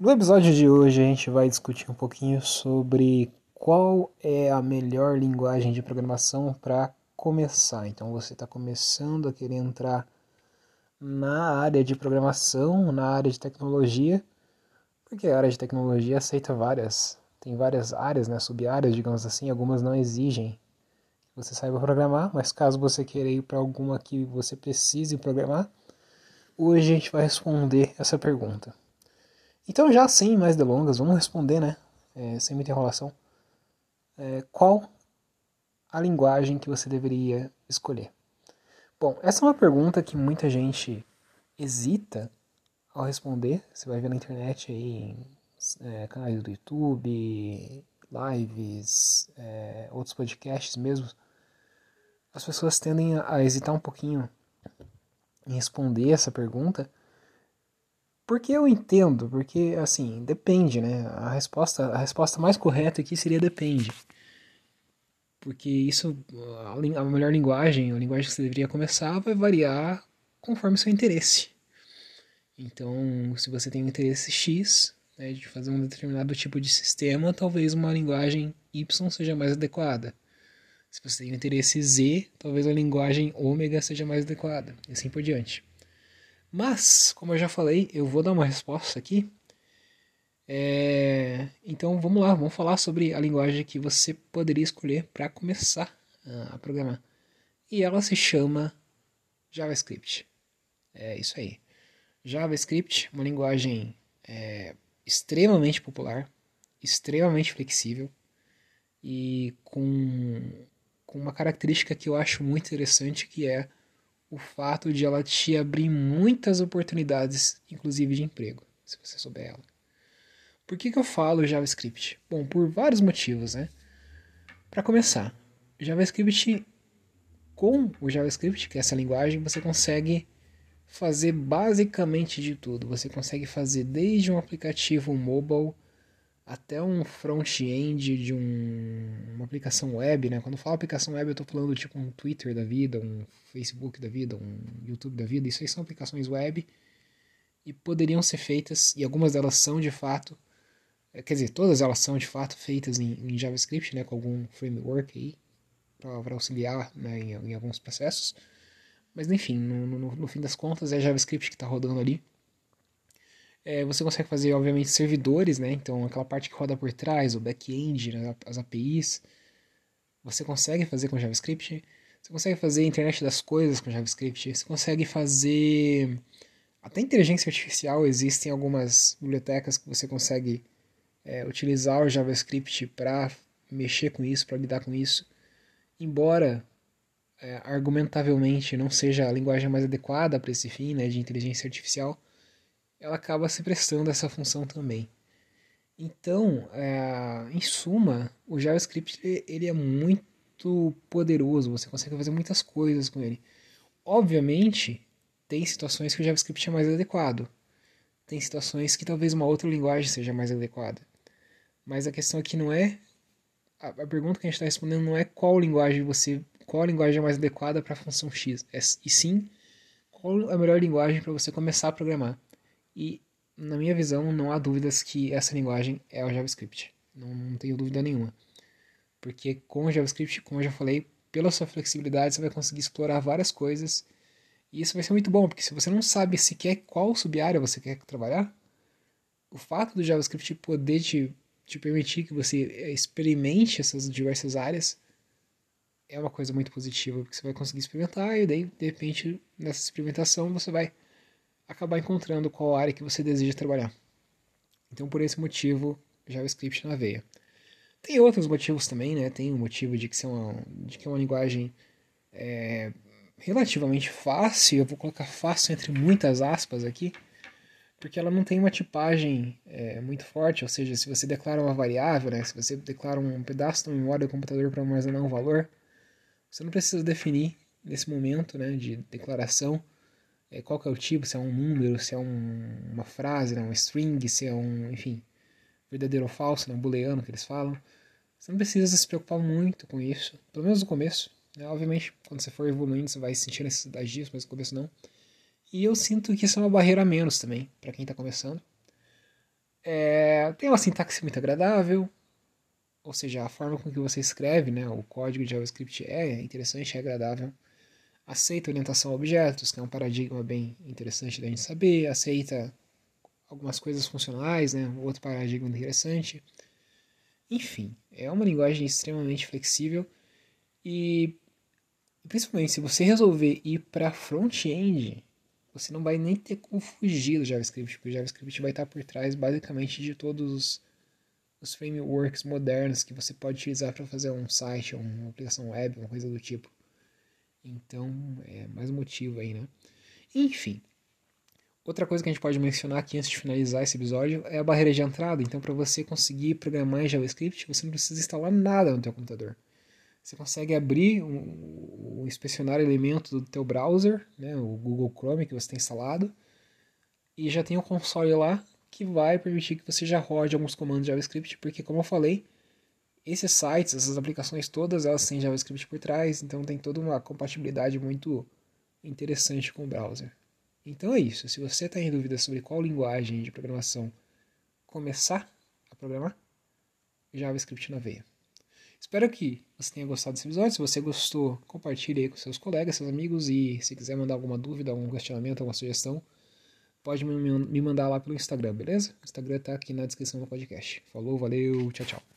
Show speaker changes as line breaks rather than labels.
No episódio de hoje a gente vai discutir um pouquinho sobre qual é a melhor linguagem de programação para começar. Então você está começando a querer entrar na área de programação, na área de tecnologia, porque a área de tecnologia aceita várias, tem várias áreas, né, sub-áreas, digamos assim, algumas não exigem que você saiba programar, mas caso você queira ir para alguma que você precise programar, hoje a gente vai responder essa pergunta. Então, já sem mais delongas, vamos responder, né? É, sem muita enrolação. É, qual a linguagem que você deveria escolher? Bom, essa é uma pergunta que muita gente hesita ao responder. Você vai ver na internet aí, é, canais do YouTube, lives, é, outros podcasts mesmo. As pessoas tendem a hesitar um pouquinho em responder essa pergunta porque eu entendo, porque assim, depende, né? A resposta, a resposta mais correta aqui seria depende. Porque isso, a, melhor linguagem, a linguagem que você deveria começar vai variar conforme seu interesse. Então, se você tem um interesse X, né, de fazer um determinado tipo de sistema, talvez uma linguagem Y seja mais adequada. Se você tem um interesse Z, talvez a linguagem ômega seja mais adequada, e assim por diante. Mas, como eu já falei, eu vou dar uma resposta aqui. É... Então vamos lá, vamos falar sobre a linguagem que você poderia escolher para começar a programar. E ela se chama JavaScript. É isso aí. JavaScript, uma linguagem é, extremamente popular, extremamente flexível e com, com uma característica que eu acho muito interessante que é o fato de ela te abrir muitas oportunidades, inclusive de emprego, se você souber ela. Por que, que eu falo JavaScript? Bom, por vários motivos, né? Para começar, JavaScript, com o JavaScript, que é essa linguagem, você consegue fazer basicamente de tudo. Você consegue fazer desde um aplicativo mobile até um front-end de um, uma aplicação web, né? Quando eu falo aplicação web, eu estou falando tipo um Twitter da vida, um Facebook da vida, um YouTube da vida. Isso aí são aplicações web e poderiam ser feitas, e algumas delas são de fato, é, quer dizer, todas elas são de fato feitas em, em JavaScript, né? Com algum framework aí para auxiliar né, em, em, alguns processos. Mas enfim, no, no, no fim das contas é JavaScript que está rodando ali. É, você consegue fazer, obviamente, servidores, né? Então, aquela parte que roda por trás, o back-end, né? as APIs, você consegue fazer com JavaScript. Você consegue fazer internet das coisas com JavaScript. Você consegue fazer até inteligência artificial. Existem algumas bibliotecas que você consegue é, utilizar o JavaScript para mexer com isso, para lidar com isso. Embora é, argumentavelmente não seja a linguagem mais adequada para esse fim né, de inteligência artificial, ela acaba se prestando essa função também. Então, é, em suma, o JavaScript ele é muito poderoso, você consegue fazer muitas coisas com ele. Obviamente, tem situações que o JavaScript é mais adequado. Tem situações que talvez uma outra linguagem seja mais adequada. Mas a questão aqui não é a, a pergunta que a gente está respondendo não é qual linguagem você qual linguagem é mais adequada para a função X, é, e sim qual a melhor linguagem para você começar a programar. E, na minha visão, não há dúvidas que essa linguagem é o JavaScript. Não, não tenho dúvida nenhuma. Porque com o JavaScript, como eu já falei, pela sua flexibilidade você vai conseguir explorar várias coisas. E isso vai ser muito bom, porque se você não sabe sequer qual sub-área você quer trabalhar, o fato do JavaScript poder te, te permitir que você experimente essas diversas áreas é uma coisa muito positiva, porque você vai conseguir experimentar e daí, de repente, nessa experimentação você vai acabar encontrando qual área que você deseja trabalhar. Então, por esse motivo, JavaScript na veia. Tem outros motivos também, né? Tem o motivo de que, é uma, de que é uma linguagem é, relativamente fácil, eu vou colocar fácil entre muitas aspas aqui, porque ela não tem uma tipagem é, muito forte, ou seja, se você declara uma variável, né, se você declara um pedaço da memória do computador para armazenar um valor, você não precisa definir nesse momento né, de declaração é, qual que é o tipo, se é um número, se é um, uma frase, né, um string, se é um, enfim, verdadeiro ou falso, né, um booleano que eles falam. Você não precisa se preocupar muito com isso, pelo menos no começo. Né? Obviamente, quando você for evoluindo, você vai sentir necessidade disso, mas no começo não. E eu sinto que isso é uma barreira a menos também, para quem está começando. É, tem uma sintaxe muito agradável, ou seja, a forma com que você escreve, né, o código de JavaScript é interessante, é agradável. Aceita orientação a objetos, que é um paradigma bem interessante da gente saber. Aceita algumas coisas funcionais, né, outro paradigma interessante. Enfim, é uma linguagem extremamente flexível e principalmente se você resolver ir para front-end, você não vai nem ter como fugir do JavaScript, porque o JavaScript vai estar por trás basicamente de todos os, os frameworks modernos que você pode utilizar para fazer um site, uma aplicação web, uma coisa do tipo. Então, é mais um motivo aí, né? Enfim, Outra coisa que a gente pode mencionar aqui antes de finalizar esse episódio é a barreira de entrada. Então, para você conseguir programar em JavaScript, você não precisa instalar nada no teu computador. Você consegue abrir o, inspecionar elemento do teu browser, né, o Google Chrome que você tem instalado, e já tem um console lá que vai permitir que você já rode alguns comandos JavaScript, porque como eu falei, esses sites, essas aplicações todas, elas têm JavaScript por trás, então tem toda uma compatibilidade muito interessante com o browser. Então é isso. Se você está em dúvida sobre qual linguagem de programação começar a programar, JavaScript na veia. Espero que você tenha gostado desse episódio. Se você gostou, compartilhe aí com seus colegas, seus amigos. E se quiser mandar alguma dúvida, algum questionamento, alguma sugestão, pode me mandar lá pelo Instagram, beleza? O Instagram está aqui na descrição do podcast. Falou, valeu, tchau, tchau.